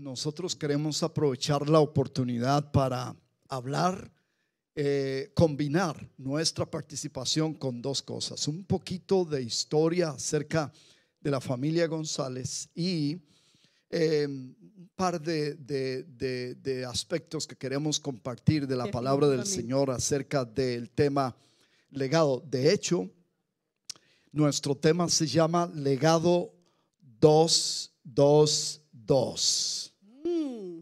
nosotros queremos aprovechar la oportunidad para hablar, eh, combinar nuestra participación con dos cosas. Un poquito de historia acerca de la familia González y eh, un par de, de, de, aspectos que queremos compartir de la palabra del Señor acerca del tema legado. De hecho, nuestro tema se llama legado 222. Mm.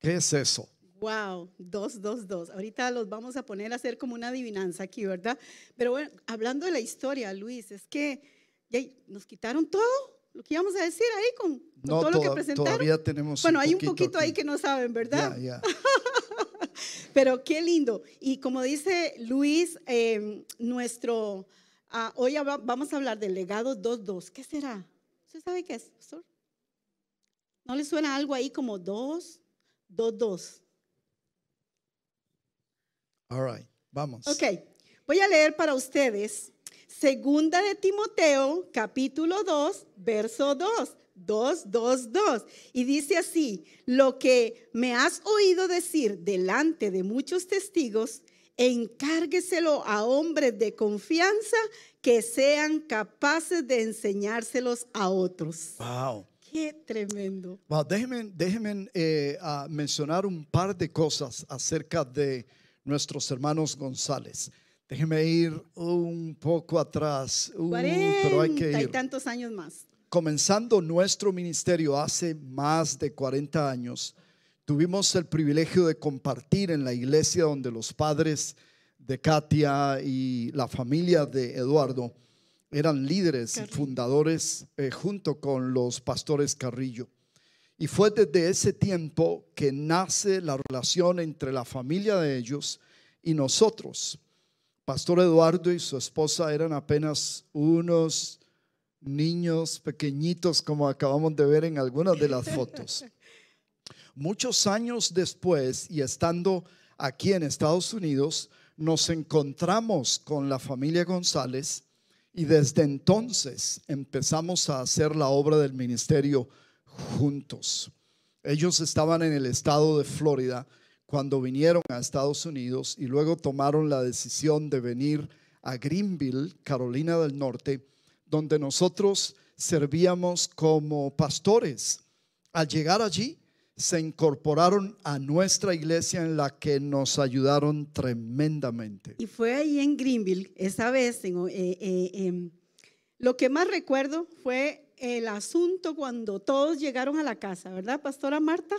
¿Qué es eso? Wow, 222. Ahorita los vamos a poner a hacer como una adivinanza aquí, ¿verdad? Pero bueno, hablando de la historia, Luis, es que nos quitaron todo lo que íbamos a decir ahí con, todo lo que presentaron. Todavía tenemos. Bueno, hay un poquito ahí que no saben, ¿verdad? Pero qué lindo. Y como dice Luis, em, nuestro. Ah, hoy vamos a hablar del legado 2.2. ¿Qué será? ¿Usted sabe qué es, pastor? ¿No le suena algo ahí como 2, 2, 2? All right, vamos. Ok, voy a leer para ustedes Segunda de Timoteo, capítulo 2, verso 2. 2, 2, 2. Y dice así, lo que me has oído decir delante de muchos testigos, encárgueselo a hombres de confianza que sean capaces de enseñárselos a otros. Wow. Qué tremendo. Wow, déjenme, déjenme eh, mencionar un par de cosas acerca de nuestros hermanos González. Déjeme ir un poco atrás. Uh, pero hay que ir. y tantos años más. Comenzando nuestro ministerio hace más de 40 años, tuvimos el privilegio de compartir en la iglesia donde los padres de Katia y la familia de Eduardo eran líderes y fundadores eh, junto con los pastores Carrillo. Y fue desde ese tiempo que nace la relación entre la familia de ellos y nosotros. Pastor Eduardo y su esposa eran apenas unos niños pequeñitos como acabamos de ver en algunas de las fotos. Muchos años después y estando aquí en Estados Unidos, nos encontramos con la familia González y desde entonces empezamos a hacer la obra del ministerio juntos. Ellos estaban en el estado de Florida cuando vinieron a Estados Unidos y luego tomaron la decisión de venir a Greenville, Carolina del Norte, donde nosotros servíamos como pastores. Al llegar allí, se incorporaron a nuestra iglesia en la que nos ayudaron tremendamente. Y fue ahí en Greenville, esa vez, eh, eh, em, lo que más recuerdo fue el asunto cuando todos llegaron a la casa, ¿verdad, Pastora Marta?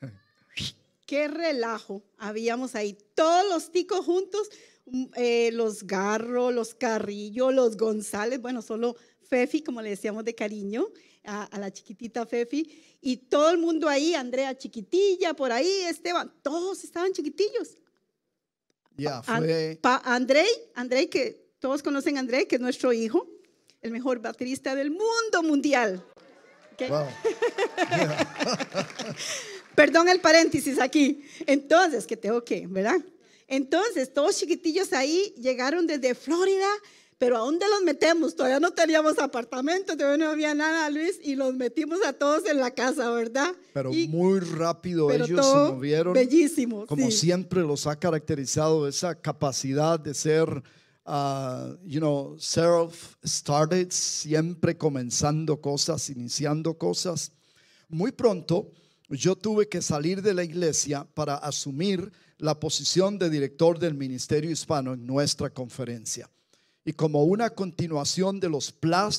qué relajo habíamos ahí. Todos los ticos juntos, mm, eh, los Garro, los Carrillo, los González, bueno, solo Fefi, como le decíamos de cariño, a, la chiquitita Fefi, y todo el mundo ahí, Andrea chiquitilla, por ahí, Esteban, todos estaban chiquitillos. Ya, fue. Andrei, Andrei, que todos conocen a Andrei, que es nuestro hijo, el mejor baterista del mundo mundial. Wow. Perdón el paréntesis aquí. Entonces, que tengo que, ¿verdad? Entonces, todos chiquitillos ahí llegaron desde Florida, pero ¿a dónde los metemos? Todavía no teníamos apartamento, todavía no había nada, Luis, y los metimos a todos en la casa, ¿verdad? Pero muy rápido ellos se movieron. Bellísimo. Como siempre los ha caracterizado esa capacidad de ser, uh, you know, self-started, siempre comenzando cosas, iniciando cosas. Muy pronto yo tuve que salir de la iglesia para asumir la posición de director del Ministerio Hispano en nuestra conferencia. Y como una continuación de los,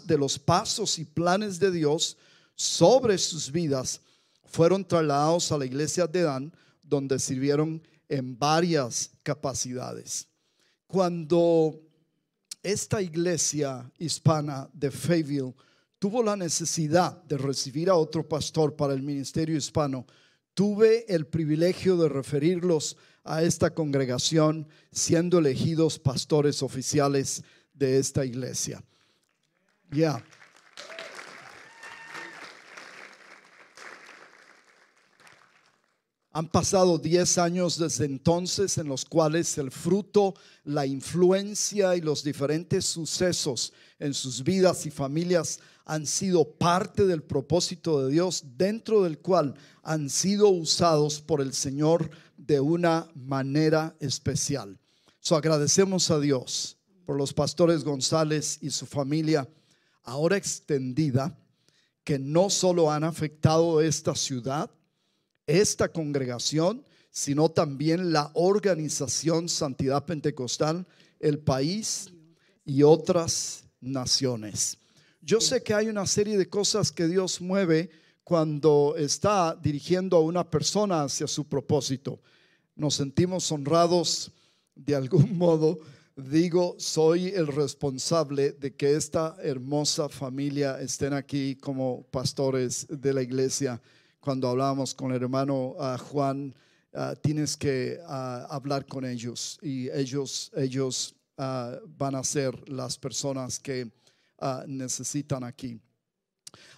de los pasos y planes de Dios sobre sus vidas, fueron trasladados a la iglesia de Dan, donde sirvieron en varias capacidades. Cuando esta iglesia hispana de Fayetteville tuvo la necesidad de recibir a otro pastor para el ministerio hispano, tuve el privilegio de referirlos a esta congregación siendo elegidos pastores oficiales de esta iglesia. Ya. Han pasado 10 años desde entonces en los cuales el fruto, la influencia y los diferentes sucesos en sus vidas y familias han sido parte del propósito de Dios dentro del cual han sido usados por el Señor de una manera especial. So agradecemos a Dios por los pastores González y su familia ahora extendida que no solo han afectado esta ciudad, esta congregación, sino también la organización Santidad Pentecostal, el país y otras naciones. Yo sé que hay una serie de cosas que Dios mueve cuando está dirigiendo a una persona hacia su propósito. Nos sentimos honrados de algún modo. Digo, soy el responsable de que esta hermosa familia estén aquí como pastores de la iglesia cuando hablábamos con el hermano ah, Juan, ah, tienes que ah, hablar con ellos y ellos, ellos van a ser las personas que necesitan aquí.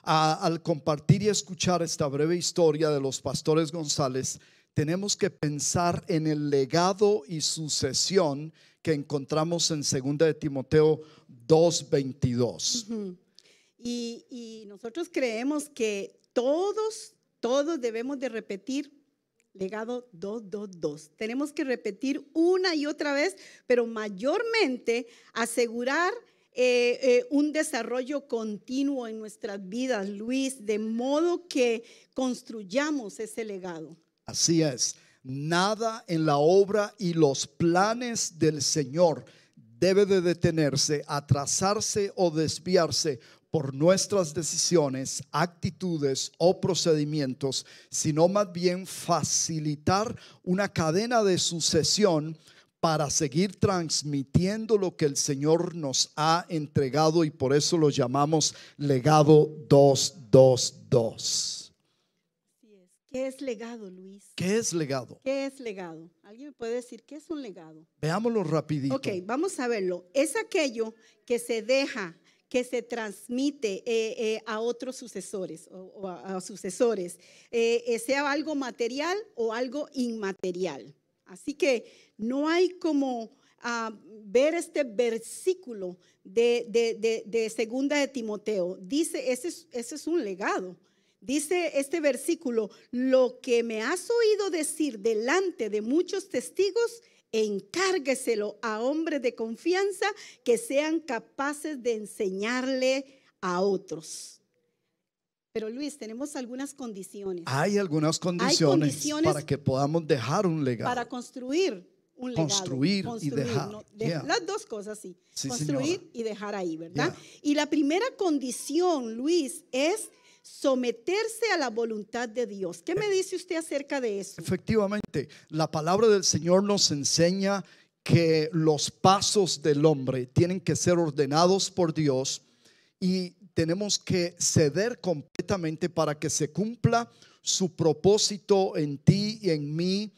Al compartir y escuchar esta breve historia de los pastores González, tenemos que pensar en el legado y sucesión que encontramos en 2 de Timoteo 2.22. y, y nosotros creemos que todos todos debemos de repetir legado 222. Tenemos que repetir una y otra vez, pero mayormente asegurar eh, eh, un desarrollo continuo en nuestras vidas, Luis, de modo que construyamos ese legado. Así es. Nada en la obra y los planes del Señor debe de detenerse, atrasarse o desviarse por nuestras decisiones, actitudes o procedimientos, sino más bien facilitar una cadena de sucesión para seguir transmitiendo lo que el Señor nos ha entregado y por eso lo llamamos legado 222. ¿Qué es legado, Luis? ¿Qué es legado? ¿Qué es legado? ¿Alguien me puede decir qué es un legado? Veámoslo rapidito. Ok, vamos a verlo. Es aquello que se deja que se transmite eh, eh, a otros sucesores o, a, sucesores, eh, sea algo material o algo inmaterial. Así que no hay como ah, ver este versículo de, de, segunda de Timoteo. Dice, ese ese es un legado. Dice este versículo, lo que me has oído decir delante de muchos testigos, encárgueselo a hombres de confianza que sean capaces de enseñarle a otros. Pero Luis, tenemos algunas condiciones. Hay algunas condiciones, para que podamos dejar un legado. Para construir un legado. Construir, y dejar. Las dos cosas, sí. construir y dejar ahí, ¿verdad? Y la primera condición, Luis, es someterse a la voluntad de Dios. ¿Qué me dice usted acerca de eso? Efectivamente, la palabra del Señor nos enseña que los pasos del hombre tienen que ser ordenados por Dios y tenemos que ceder completamente para que se cumpla su propósito en ti y en mí.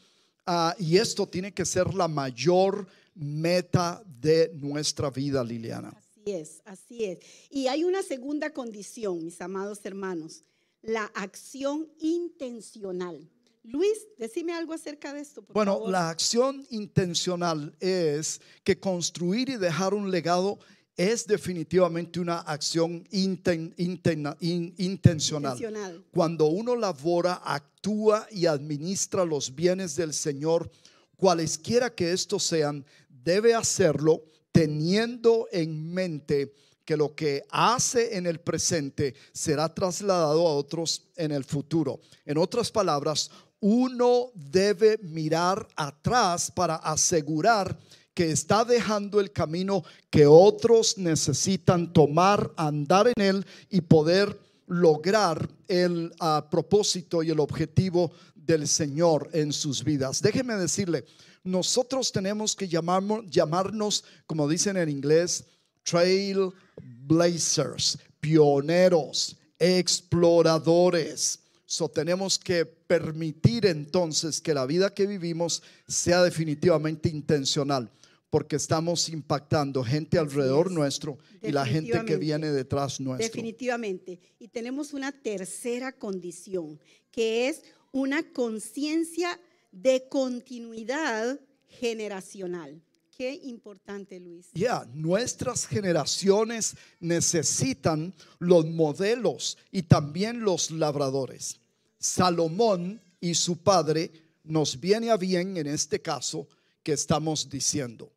Ah, y esto tiene que ser la mayor meta de nuestra vida, Liliana. Así es, así es. Y hay una segunda condición, mis amados hermanos, la acción intencional. Luis, decime algo acerca de esto. bueno, la acción intencional es que construir y dejar un legado es definitivamente una acción intencional. intencional. Cuando uno labora, actúa y administra los bienes del Señor, cualesquiera que estos sean, debe hacerlo teniendo en mente que lo que hace en el presente será trasladado a otros en el futuro. En otras palabras, uno debe mirar atrás para asegurar que está dejando el camino que otros necesitan tomar, andar en él y poder lograr el ah, propósito y el objetivo del Señor en sus vidas. Déjeme decirle, nosotros tenemos que llamarnos, como dicen en inglés, trailblazers, pioneros, exploradores. So, tenemos que permitir entonces que la vida que vivimos sea definitivamente intencional, porque estamos impactando gente alrededor nuestro y la gente que viene detrás nuestro. Definitivamente. Y tenemos una tercera condición, que es una conciencia de continuidad generacional. Qué importante, Luis. Ya, nuestras generaciones necesitan los modelos y también los labradores. Salomón y su padre nos viene a bien en este caso que estamos diciendo.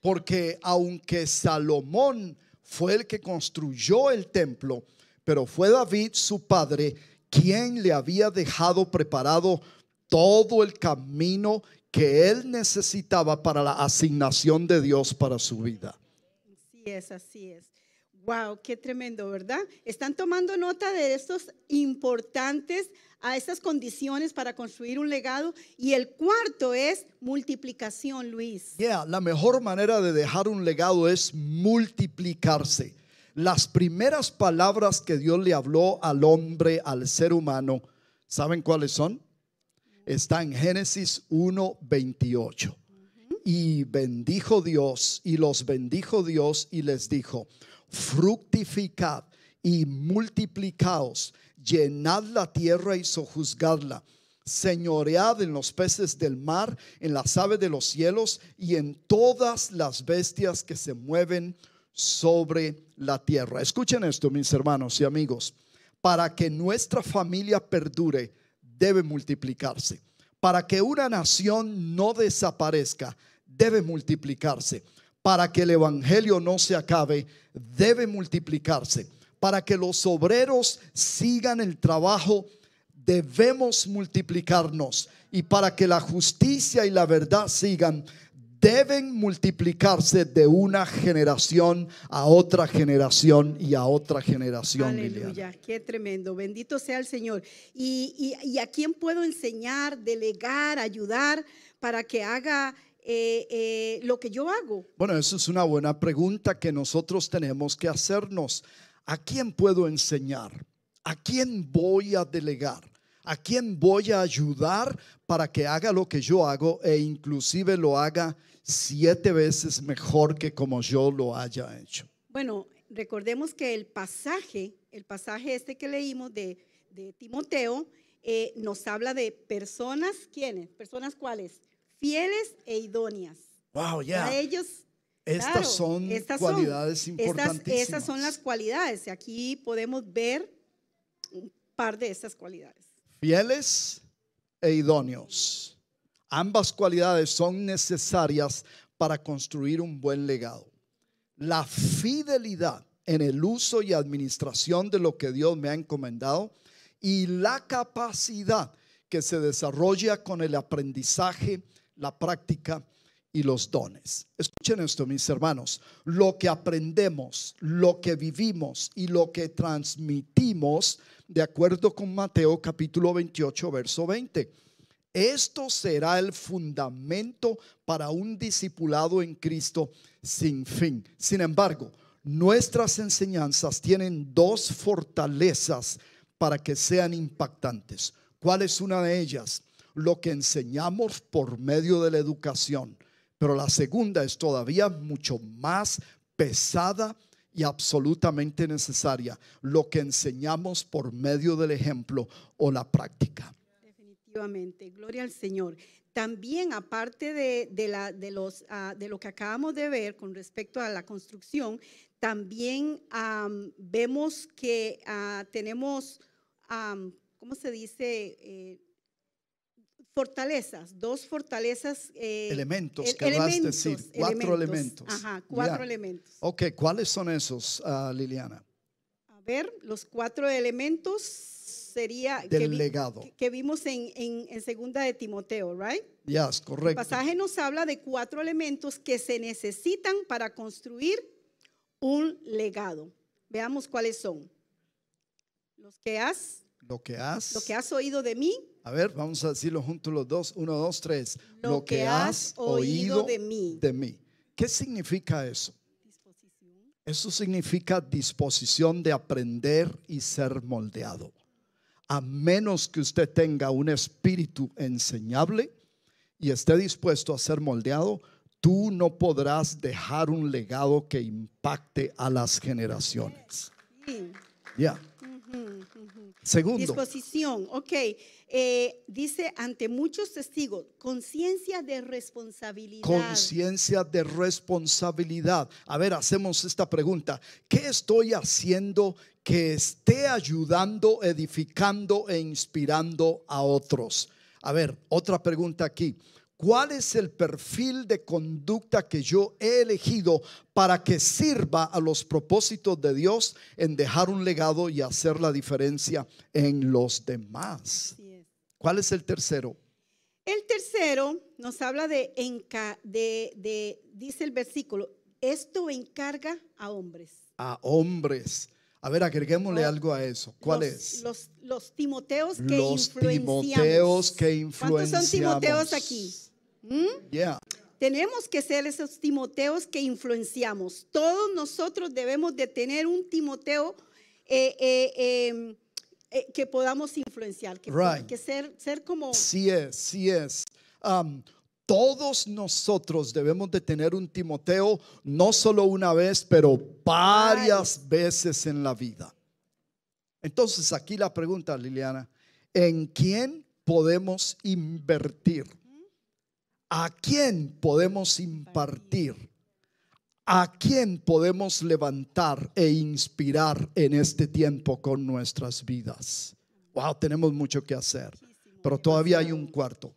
Porque aunque Salomón fue el que construyó el templo, pero fue David su padre quien le había dejado preparado todo el camino que él necesitaba para la asignación de Dios para su vida. Así es, así es. Wow, qué tremendo, ¿verdad? Están tomando nota de estos importantes a estas condiciones para construir un legado y el cuarto es multiplicación, Luis. Yeah, la mejor manera de dejar un legado es multiplicarse. Las primeras palabras que Dios le habló al hombre, al ser humano, ¿saben cuáles son? está en Génesis 1:28. Y bendijo Dios y los bendijo Dios y les dijo, fructificad y multiplicaos, llenad la tierra y sojuzgadla, señoread en los peces del mar, en las aves de los cielos y en todas las bestias que se mueven sobre la tierra. Escuchen esto, mis hermanos y amigos, para que nuestra familia perdure debe multiplicarse. Para que una nación no desaparezca, debe multiplicarse. Para que el Evangelio no se acabe, debe multiplicarse. Para que los obreros sigan el trabajo, debemos multiplicarnos. Y para que la justicia y la verdad sigan, deben multiplicarse de una generación a otra generación y a otra generación. Aleluya, qué tremendo. Bendito sea el Señor. ¿Y, y, a quién puedo enseñar, delegar, ayudar para que haga eh, eh, lo que yo hago? Bueno, eso es una buena pregunta que nosotros tenemos que hacernos. ¿A quién puedo enseñar? ¿A quién voy a delegar? ¿A quién voy a ayudar para que haga lo que yo hago e inclusive lo haga siete veces mejor que como yo lo haya hecho? Bueno, recordemos que el pasaje, el pasaje este que leímos de, Timoteo, eh, nos habla de personas, ¿quiénes? Personas cuáles? Fieles e idóneas. Wow, ya. ellos estas son cualidades importantísimas. estas, son las cualidades. Aquí podemos ver un par de estas cualidades fieles e idóneos. Ambas cualidades son necesarias para construir un buen legado. La fidelidad en el uso y administración de lo que Dios me ha encomendado y la capacidad que se desarrolla con el aprendizaje, la práctica y los dones. Escuchen esto, mis hermanos. Lo que aprendemos, lo que vivimos y lo que transmitimos de acuerdo con Mateo capítulo 28, verso 20. Esto será el fundamento para un discipulado en Cristo sin fin. Sin embargo, nuestras enseñanzas tienen dos fortalezas para que sean impactantes. ¿Cuál es una de ellas? Lo que enseñamos por medio de la educación. Pero la segunda es todavía mucho más pesada y absolutamente necesaria, lo que enseñamos por medio del ejemplo o la práctica. Definitivamente, gloria al Señor. También, aparte de, la, de, los, ah, de lo que acabamos de ver con respecto a la construcción, también vemos que ah, tenemos, ¿cómo se dice? Eh, fortalezas, dos fortalezas. Eh, elementos, querrás decir, cuatro elementos. Ajá, cuatro elementos. Ok, ¿cuáles son esos, uh, Liliana? A ver, los cuatro elementos sería del que, legado que, vimos en, en, segunda de Timoteo, right? Yes, correcto. El pasaje nos habla de cuatro elementos que se necesitan para construir un legado. Veamos cuáles son. Los que has lo que has lo que has oído de mí a ver, vamos a decirlo juntos los dos. Uno, dos, tres. Lo, que, has oído, de, mí. de mí. ¿Qué significa eso? Disposición. Eso significa disposición de aprender y ser moldeado. A menos que usted tenga un espíritu enseñable y esté dispuesto a ser moldeado, tú no podrás dejar un legado que impacte a las generaciones. Ya. Segundo, Disposición, ok. Eh, dice ante muchos testigos, conciencia de responsabilidad. conciencia de responsabilidad. A ver, hacemos esta pregunta. ¿Qué estoy haciendo que esté ayudando, edificando e inspirando a otros? A ver, otra pregunta aquí. ¿Cuál es el perfil de conducta que yo he elegido para que sirva a los propósitos de Dios en dejar un legado y hacer la diferencia en los demás? ¿Cuál es el tercero? El tercero nos habla de, de, de- dice el versículo, esto encarga a hombres. A hombres. A ver, agreguémosle algo a eso. ¿Cuál los, es? Los, los Timoteos que Los influenciamos. Timoteos que ¿Cuántos influenciamos. son Timoteos aquí? ¿Mm? Yeah. Tenemos que ser esos Timoteos que influenciamos. Todos nosotros debemos de tener un Timoteo eh, eh, eh, eh, que podamos influenciar, que, Right. que ser, ser como... Sí es, sí es. Am, todos nosotros debemos de tener un Timoteo, no solo una vez, pero varias veces en la vida. Entonces aquí la pregunta, Liliana, ¿en quién podemos invertir? ¿A quién podemos impartir? ¿A quién podemos levantar e inspirar en este tiempo con nuestras vidas? Wow, tenemos mucho que hacer, pero todavía hay un cuarto.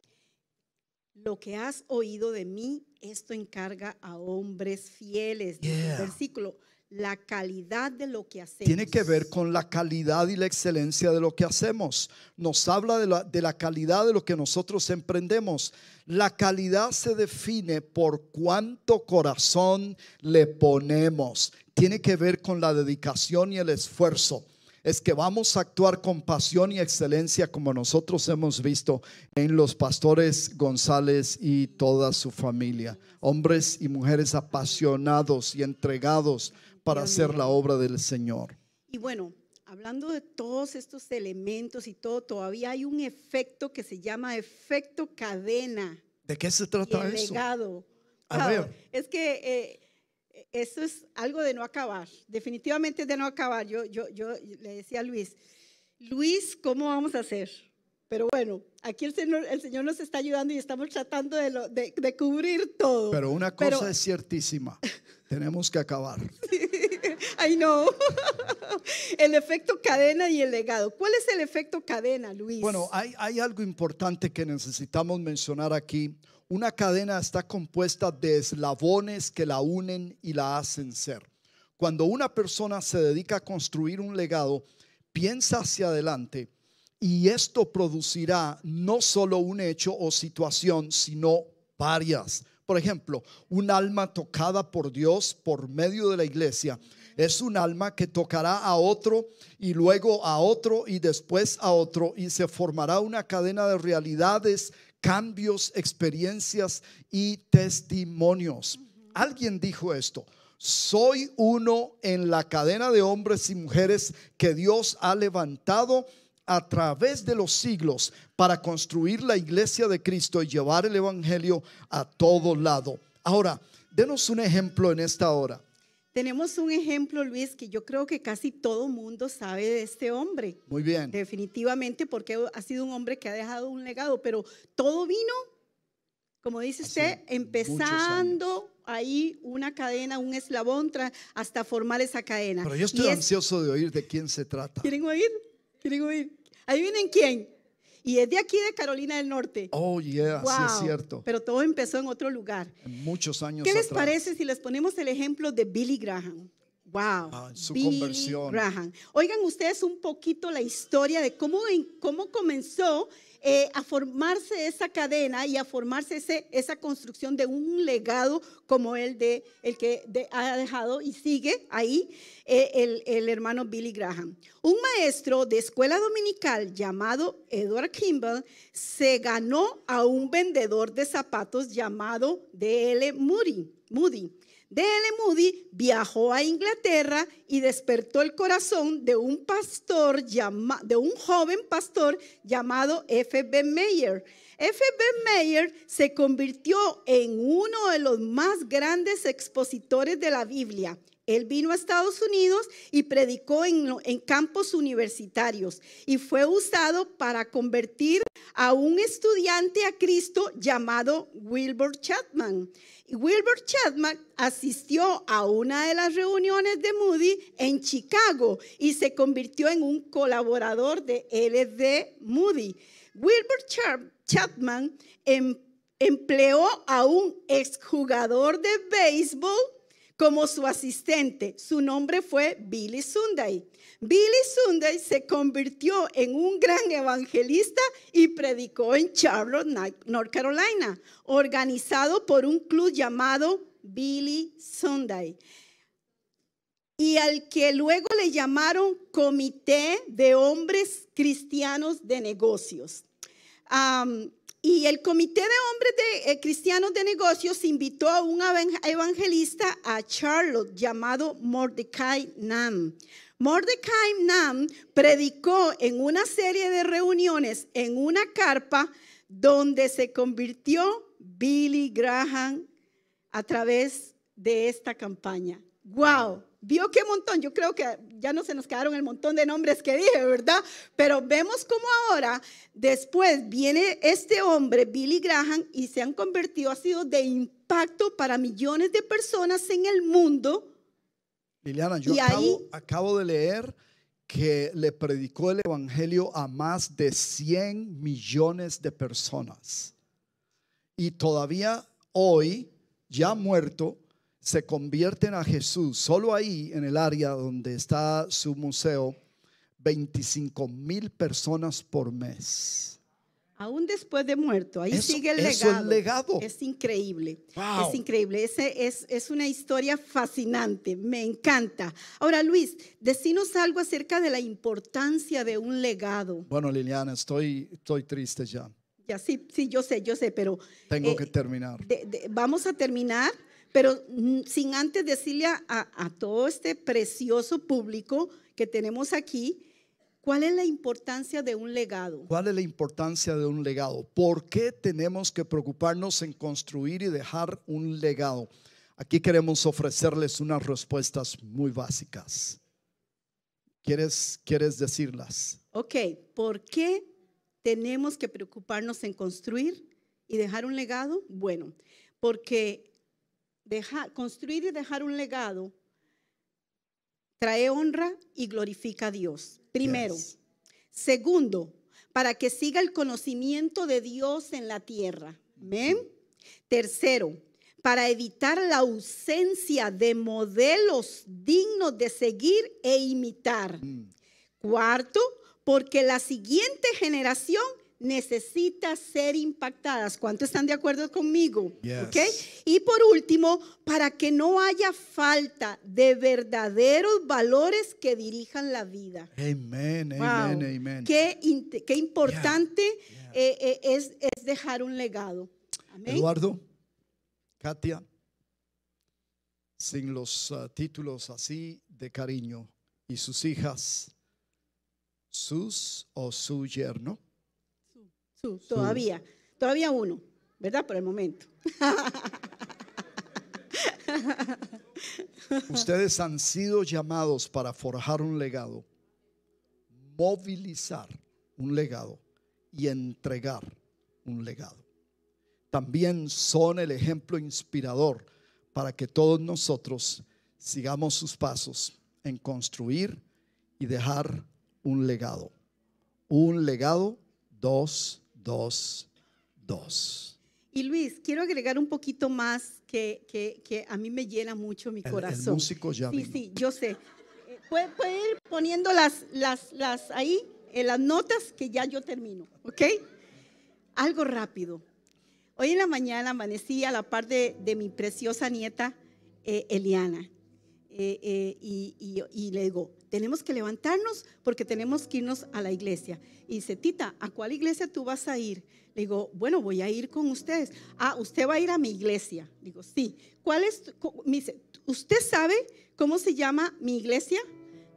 Lo que has oído de mí, esto encarga a hombres fieles. Yeah. Versículo, la calidad de lo que hacemos. Tiene que ver con la calidad y la excelencia de lo que hacemos. Nos habla de la, de la calidad de lo que nosotros emprendemos. La calidad se define por cuánto corazón le ponemos. Tiene que ver con la dedicación y el esfuerzo. Es que vamos a actuar con pasión y excelencia como nosotros hemos visto en los pastores González y toda su familia. Hombres y mujeres apasionados y entregados para hacer la obra del Señor. Y bueno, hablando de todos estos elementos y todo, todavía hay un efecto que se llama efecto cadena ¿De qué se y trata el eso? legado. A ver. Es que eh, eso es algo de no acabar, definitivamente de no acabar. Yo, yo, yo le decía a Luis, Luis, ¿cómo vamos a hacer? Pero bueno, aquí el Señor, el Señor nos está ayudando y estamos tratando de, lo- de- de cubrir todo. Pero una cosa Pero- es ciertísima. Tenemos que acabar. Ay, no. el efecto cadena y el legado. ¿Cuál es el efecto cadena, Luis? Bueno, hay, hay algo importante que necesitamos mencionar aquí. Una cadena está compuesta de eslabones que la unen y la hacen ser. Cuando una persona se dedica a construir un legado, piensa hacia adelante y esto producirá no solo un hecho o situación, sino varias. Por ejemplo, un alma tocada por Dios por medio de la iglesia es un alma que tocará a otro y luego a otro y después a otro y se formará una cadena de realidades, cambios, experiencias y testimonios. Alguien dijo esto. Soy uno en la cadena de hombres y mujeres que Dios ha levantado a través de los siglos para construir la iglesia de Cristo y llevar el Evangelio a todo lado. Ahora, denos un ejemplo en esta hora. Tenemos un ejemplo, Luis, que yo creo que casi todo mundo sabe de este hombre. Muy bien. Definitivamente, porque ha sido un hombre que ha dejado un legado, pero todo vino, como dice Hace usted, empezando ahí una cadena, un eslabón hasta formar esa cadena. Pero yo Y estoy es- ansioso de oír de quién se trata. ¿Quieren oír? ¿Quieren oír? Ahí vienen quién. Y es de aquí de Carolina del Norte. Oh, yeah, sí es Wow. cierto. Pero todo empezó en otro lugar. En muchos años ¿Qué les atrás. parece si les ponemos el ejemplo de Billy Graham? Wow. Ah, su Billy conversión. Graham. Oigan ustedes un poquito la historia de cómo, cómo comenzó eh, a formarse esa cadena y a formarse ese, esa construcción de un legado como el, de, el que ha dejado y sigue ahí eh, el, el hermano Billy Graham. Un maestro de escuela dominical llamado Edward Kimball se ganó a un vendedor de zapatos llamado D.L. Moody. Moody. D.L. Moody viajó a Inglaterra y despertó el corazón de un pastor, de un joven pastor llamado F.B. Meyer. F.B. Meyer se convirtió en uno de los más grandes expositores de la Biblia. Él vino a Estados Unidos y predicó en, campos universitarios y fue usado para convertir a un estudiante a Cristo llamado Wilbur Chapman. Wilbur Chapman asistió a una de las reuniones de Moody en Chicago y se convirtió en un colaborador de LD Moody. Wilbur Chapman em, empleó a un exjugador de béisbol como su asistente. Su nombre fue Billy Sunday. Billy Sunday se convirtió en un gran evangelista y predicó en Charlotte, North Carolina, organizado por un club llamado Billy Sunday y al que luego le llamaron Comité de Hombres Cristianos de Negocios. Y el Comité de Hombres de, eh, Cristianos de Negocios invitó a un evangelista a Charlotte llamado Mordecai Nam. Mordecai Nam predicó en una serie de reuniones en una carpa donde se convirtió Billy Graham a través de esta campaña. ¡Wow! Vio qué montón, yo creo que ya no se nos quedaron el montón de nombres que dije, ¿verdad? Pero vemos cómo ahora, después viene este hombre, Billy Graham, y se han convertido, ha sido de impacto para millones de personas en el mundo. Liliana, yo acabo, acabo de leer que le predicó el Evangelio a más de 100 millones de personas. Y todavía hoy, ya muerto, se convierten a Jesús, solo ahí en el área donde está su museo, 25 mil personas por mes. Aún después de muerto, ahí sigue el legado. legado. Es increíble. Es increíble. Ese es, es, una historia fascinante. Me encanta. Ahora, Luis, decinos algo acerca de la importancia de un legado. Bueno, Liliana, estoy, estoy triste ya. Ya, sí, sí, yo sé, yo sé, pero. Tengo que eh, terminar. vamos a terminar. Pero mm, sin antes decirle a, todo este precioso público que tenemos aquí, ¿Cuál es la importancia de un legado? ¿Cuál es la importancia de un legado? ¿Por qué tenemos que preocuparnos en construir y dejar un legado? Aquí queremos ofrecerles unas respuestas muy básicas. ¿Quieres, quieres decirlas? Ok, ¿por qué tenemos que preocuparnos en construir y dejar un legado? Bueno, porque construir y dejar un legado trae honra y glorifica a Dios. Primero. Segundo, para que siga el conocimiento de Dios en la tierra. Amén. Tercero, para evitar la ausencia de modelos dignos de seguir e imitar. Mm. Cuarto, porque la siguiente generación necesita ser impactadas. ¿Cuántos están de acuerdo conmigo? Y por último, para que no haya falta de verdaderos valores que dirijan la vida. Amén, amén, amén. Qué, qué importante eh, eh, es, es, dejar un legado. Eduardo, Katia, sin los uh, títulos así de cariño y sus hijas, sus o su yerno todavía, todavía uno, ¿verdad? Por el momento. Ustedes han sido llamados para forjar un legado, movilizar un legado y entregar un legado. También son el ejemplo inspirador para que todos nosotros sigamos sus pasos en construir y dejar un legado. Un legado, dos Dos, dos. Y Luis, quiero agregar un poquito más que, que, a mí me llena mucho mi corazón. El, músico ya Sí, sí, yo sé. Eh, puede, ir poniendo las, las, las ahí, en las notas que ya yo termino, ¿ok? Algo rápido. Hoy en la mañana amanecí a la par de, mi preciosa nieta eh, Eliana. Eh, y, y, le digo, tenemos que levantarnos porque tenemos que irnos a la iglesia. Y dice, Tita, ¿a cuál iglesia tú vas a ir? Le digo, bueno, voy a ir con ustedes. Ah, usted va a ir a mi iglesia. Digo, sí. ¿Cuál es? ¿usted sabe cómo se llama mi iglesia?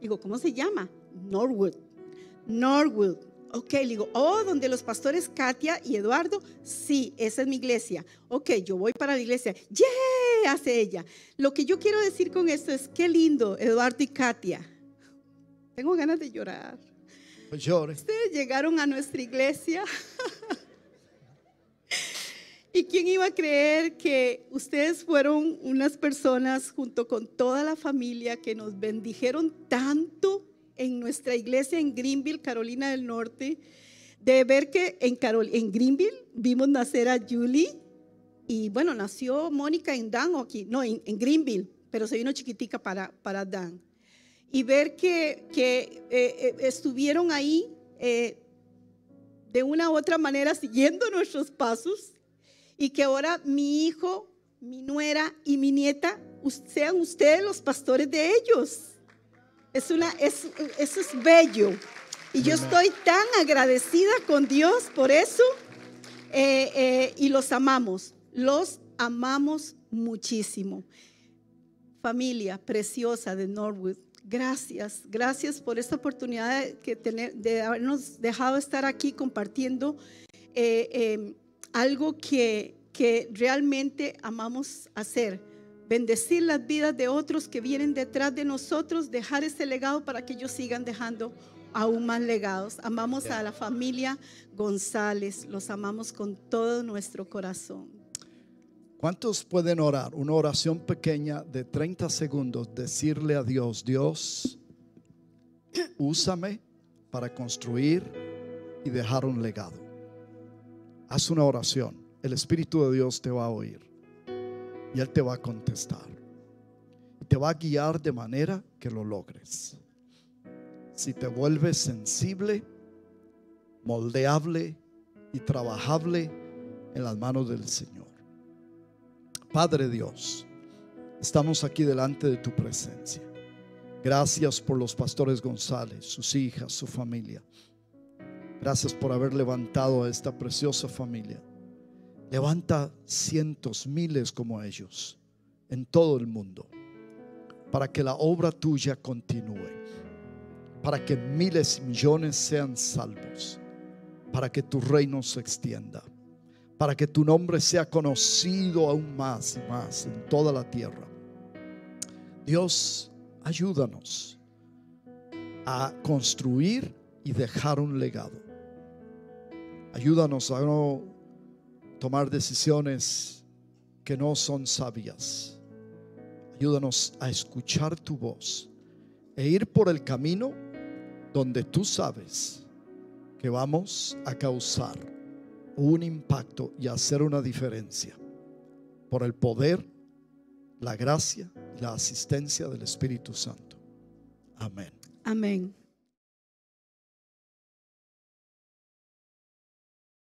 Digo, ¿cómo se llama? Norwood. Norwood. Ok, le digo, oh, donde los pastores Katia y Eduardo, sí, esa es mi iglesia. Ok, yo voy para la iglesia. ¡Yeah! hace ella. Lo que yo quiero decir con esto es, qué lindo, Eduardo y Katia. Tengo ganas de llorar. Pues llore. Ustedes llegaron a nuestra iglesia. ¿Y quién iba a creer que ustedes fueron unas personas junto con toda la familia que nos bendijeron tanto en nuestra iglesia en Greenville, Carolina del Norte? De ver que en, Carol en Greenville vimos nacer a Julie y bueno, nació Mónica en Dan, o aquí, no, en, Greenville, pero se vino chiquitica para, para Dan. Y ver que, que eh, eh, estuvieron ahí eh, de una u otra manera siguiendo nuestros pasos y que ahora mi hijo, mi nuera y mi nieta sean ustedes los pastores de ellos. Es una, es, eso es bello. Y yo estoy tan agradecida con Dios por eso. y los amamos. Los amamos muchísimo. Familia preciosa de Norwood, gracias, gracias por esta oportunidad de, tener, de habernos dejado estar aquí compartiendo eh, em, algo que, que realmente amamos hacer. Bendecir las vidas de otros que vienen detrás de nosotros, dejar ese legado para que ellos sigan dejando aún más legados. Amamos a la familia González, los amamos con todo nuestro corazón. ¿Cuántos pueden orar? Una oración pequeña de 30 segundos, decirle a Dios, Dios, úsame para construir y dejar un legado. Haz una oración. El Espíritu de Dios te va a oír y Él te va a contestar. Te va a guiar de manera que lo logres. Si te vuelves sensible, moldeable y trabajable en las manos del Señor. Padre Dios, estamos aquí delante de tu presencia. Gracias por los pastores González, sus hijas, su familia. Gracias por haber levantado a esta preciosa familia. Levanta cientos, miles como ellos en todo el mundo para que la obra tuya continúe, para que miles y millones sean salvos, para que tu reino se extienda para que tu nombre sea conocido aún más y más en toda la tierra. Dios, ayúdanos a construir y dejar un legado. Ayúdanos a no tomar decisiones que no son sabias. Ayúdanos a escuchar tu voz e ir por el camino donde tú sabes que vamos a causar un impacto y hacer una diferencia por el poder, la gracia y la asistencia del Espíritu Santo. Amén. Amén.